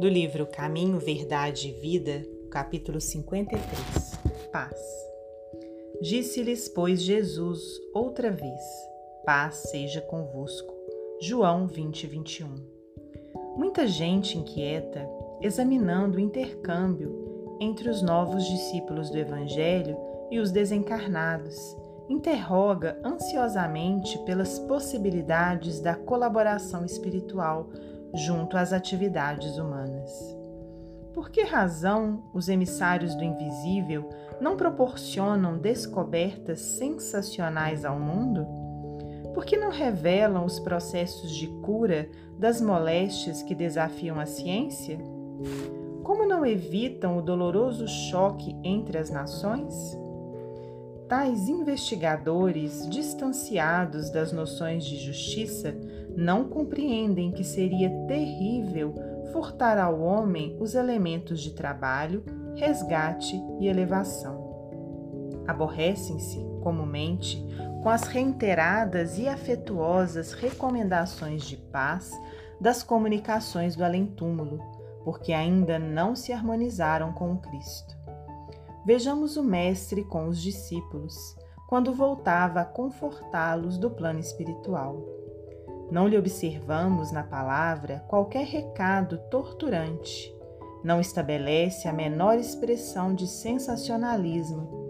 Do livro Caminho, Verdade e Vida, capítulo 53 Paz. Disse-lhes, pois, Jesus outra vez: Paz seja convosco. João 20, 21. Muita gente inquieta, examinando o intercâmbio entre os novos discípulos do Evangelho e os desencarnados, interroga ansiosamente pelas possibilidades da colaboração espiritual junto às atividades humanas. Por que razão os emissários do invisível não proporcionam descobertas sensacionais ao mundo? Por que não revelam os processos de cura das moléstias que desafiam a ciência? Como não evitam o doloroso choque entre as nações? Tais investigadores, distanciados das noções de justiça, não compreendem que seria terrível furtar ao homem os elementos de trabalho, resgate e elevação. Aborrecem-se, comumente, com as reiteradas e afetuosas recomendações de paz das comunicações do além-túmulo, porque ainda não se harmonizaram com o Cristo. Vejamos o Mestre com os discípulos, quando voltava a confortá-los do plano espiritual. Não lhe observamos na palavra qualquer recado torturante. Não estabelece a menor expressão de sensacionalismo.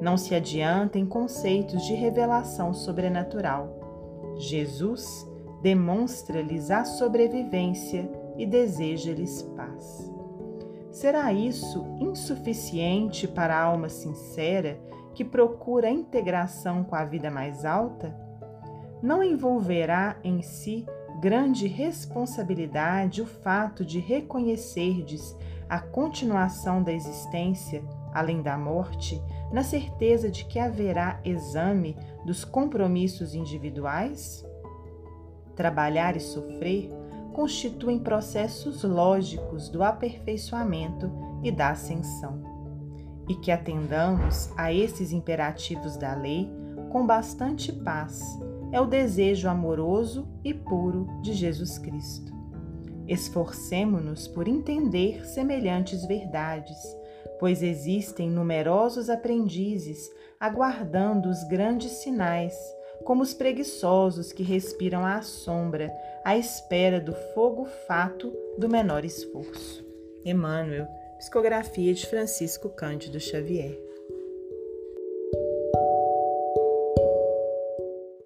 Não se adianta em conceitos de revelação sobrenatural. Jesus demonstra-lhes a sobrevivência e deseja-lhes paz. Será isso insuficiente para a alma sincera que procura integração com a vida mais alta? Não envolverá em si grande responsabilidade o fato de reconhecerdes a continuação da existência além da morte, na certeza de que haverá exame dos compromissos individuais? Trabalhar e sofrer constituem processos lógicos do aperfeiçoamento e da ascensão, e que atendamos a esses imperativos da lei com bastante paz é o desejo amoroso e puro de Jesus Cristo. Esforcemo-nos por entender semelhantes verdades, pois existem numerosos aprendizes aguardando os grandes sinais como os preguiçosos que respiram à sombra, à espera do fogo fato do menor esforço. Emmanuel, psicografia de Francisco Cândido Xavier.